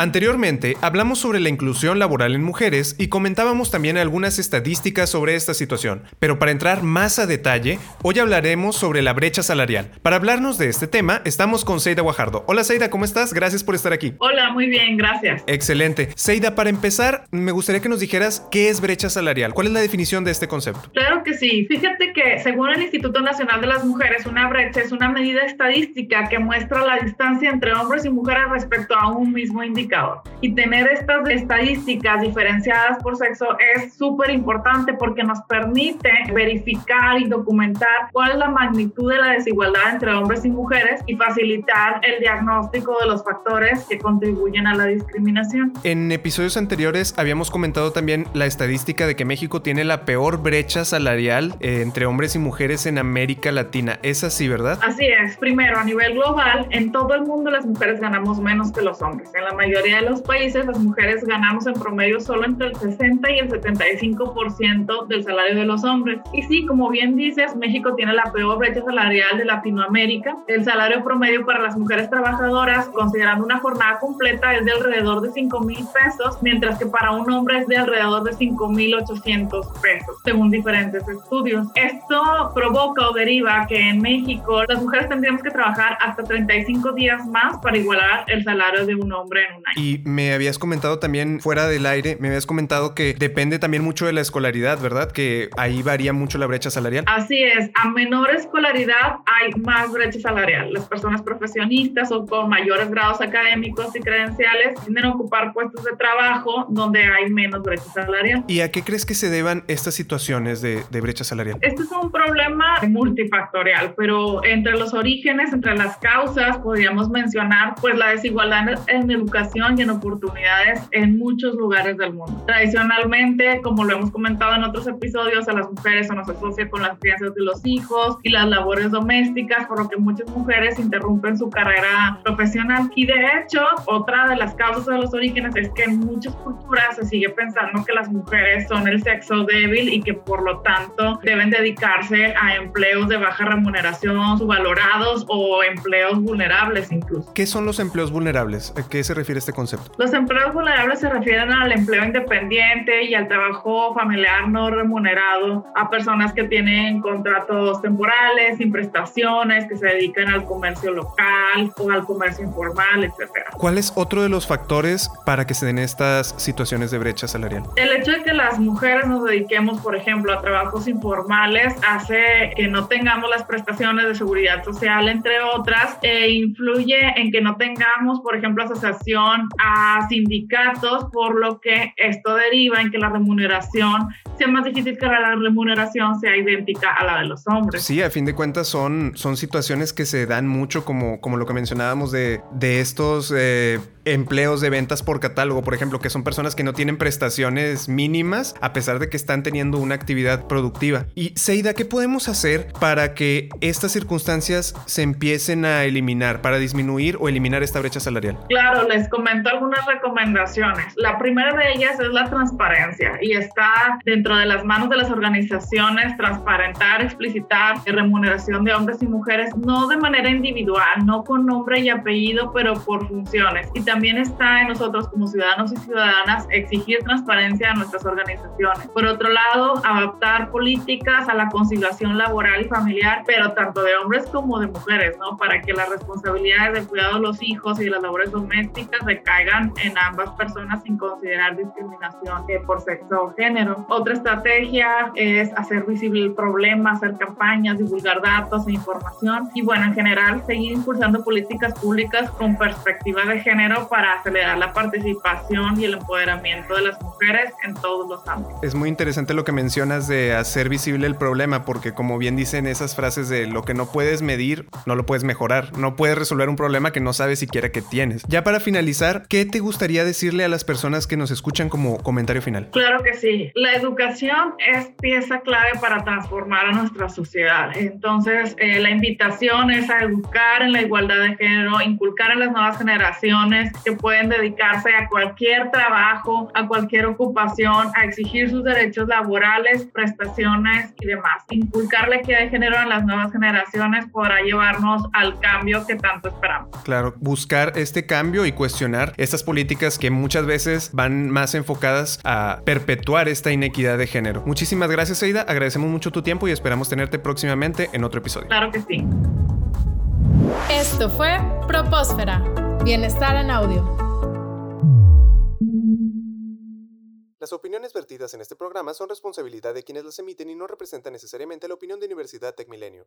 Anteriormente hablamos sobre la inclusión laboral en mujeres y comentábamos también algunas estadísticas sobre esta situación, pero para entrar más a detalle, hoy hablaremos sobre la brecha salarial. Para hablarnos de este tema, estamos con Seida Guajardo. Hola Seida, ¿cómo estás? Gracias por estar aquí. Hola, muy bien, gracias. Excelente. Seida, para empezar, me gustaría que nos dijeras qué es brecha salarial. ¿Cuál es la definición de este concepto? Claro que sí. Fíjate que según el Instituto Nacional de las Mujeres, una brecha es una medida estadística que muestra la distancia entre hombres y mujeres respecto a un mismo indicador y tener estas estadísticas diferenciadas por sexo es súper importante porque nos permite verificar y documentar cuál es la magnitud de la desigualdad entre hombres y mujeres y facilitar el diagnóstico de los factores que contribuyen a la discriminación. En episodios anteriores habíamos comentado también la estadística de que México tiene la peor brecha salarial eh, entre hombres y mujeres en América Latina. Es así, ¿verdad? Así es. Primero, a nivel global, en todo el mundo las mujeres ganamos menos que los hombres. En la mayoría mayoría de los países las mujeres ganamos en promedio solo entre el 60 y el 75% del salario de los hombres. Y sí, como bien dices, México tiene la peor brecha salarial de Latinoamérica. El salario promedio para las mujeres trabajadoras, considerando una jornada completa, es de alrededor de 5 mil pesos, mientras que para un hombre es de alrededor de 5 mil 800 pesos, según diferentes estudios. Esto provoca o deriva que en México las mujeres tendríamos que trabajar hasta 35 días más para igualar el salario de un hombre en un y me habías comentado también fuera del aire, me habías comentado que depende también mucho de la escolaridad, ¿verdad? Que ahí varía mucho la brecha salarial. Así es, a menor escolaridad hay más brecha salarial. Las personas profesionistas o con mayores grados académicos y credenciales tienden a ocupar puestos de trabajo donde hay menos brecha salarial. ¿Y a qué crees que se deban estas situaciones de, de brecha salarial? Este es un problema multifactorial, pero entre los orígenes, entre las causas, podríamos mencionar pues la desigualdad en educación y en oportunidades en muchos lugares del mundo. Tradicionalmente, como lo hemos comentado en otros episodios, a las mujeres se nos asocia con las crianzas de los hijos y las labores domésticas, por lo que muchas mujeres interrumpen su carrera profesional. Y de hecho, otra de las causas de los orígenes es que en muchas culturas se sigue pensando que las mujeres son el sexo débil y que por lo tanto deben dedicarse a empleos de baja remuneración, subvalorados o empleos vulnerables incluso. ¿Qué son los empleos vulnerables? ¿A qué se refiere este concepto? Los empleos vulnerables se refieren al empleo independiente y al trabajo familiar no remunerado, a personas que tienen contratos temporales, sin prestaciones, que se dedican al comercio local o al comercio informal, etc. ¿Cuál es otro de los factores para que se den estas situaciones de brecha salarial? El hecho de que las mujeres nos dediquemos, por ejemplo, a trabajos informales hace que no tengamos las prestaciones de seguridad social, entre otras, e influye en que no tengamos, por ejemplo, asociación a sindicatos, por lo que esto deriva en que la remuneración sea más difícil que la remuneración sea idéntica a la de los hombres. Sí, a fin de cuentas son, son situaciones que se dan mucho, como, como lo que mencionábamos de, de estos eh, empleos de ventas por catálogo, por ejemplo, que son personas que no tienen prestaciones mínimas a pesar de que están teniendo una actividad productiva. Y Seida, ¿qué podemos hacer para que estas circunstancias se empiecen a eliminar, para disminuir o eliminar esta brecha salarial? Claro, les comento algunas recomendaciones. La primera de ellas es la transparencia y está dentro de las manos de las organizaciones transparentar, explicitar remuneración de hombres y mujeres, no de manera individual, no con nombre y apellido, pero por funciones. Y también está en nosotros como ciudadanos y ciudadanas exigir transparencia a nuestras organizaciones. Por otro lado, adaptar políticas a la conciliación laboral y familiar, pero tanto de hombres como de mujeres, ¿no? Para que las responsabilidades del cuidado de los hijos y de las labores domésticas recaigan en ambas personas sin considerar discriminación eh, por sexo o género. Otra estrategia es hacer visible el problema, hacer campañas, divulgar datos e información y bueno, en general seguir impulsando políticas públicas con perspectiva de género para acelerar la participación y el empoderamiento de las mujeres en todos los ámbitos. Es muy interesante lo que mencionas de hacer visible el problema, porque como bien dicen esas frases de lo que no puedes medir, no lo puedes mejorar, no puedes resolver un problema que no sabes siquiera que tienes. Ya para finalizar, ¿qué te gustaría decirle a las personas que nos escuchan como comentario final? Claro que sí, la educación es pieza clave para transformar a nuestra sociedad. Entonces, eh, la invitación es a educar en la igualdad de género, inculcar en las nuevas generaciones jóvenes que pueden dedicarse a cualquier trabajo, a cualquier ocupación, a exigir sus derechos laborales, prestaciones y demás. Inculcar la equidad de género en las nuevas generaciones podrá llevarnos al cambio que tanto esperamos. Claro, buscar este cambio y cuestionar estas políticas que muchas veces van más enfocadas a perpetuar esta inequidad de género. Muchísimas gracias, Aida. Agradecemos mucho tu tiempo y esperamos tenerte próximamente en otro episodio. Claro que sí. Esto fue Propósfera. Bienestar en audio. Las opiniones vertidas en este programa son responsabilidad de quienes las emiten y no representan necesariamente la opinión de Universidad Tech Milenio.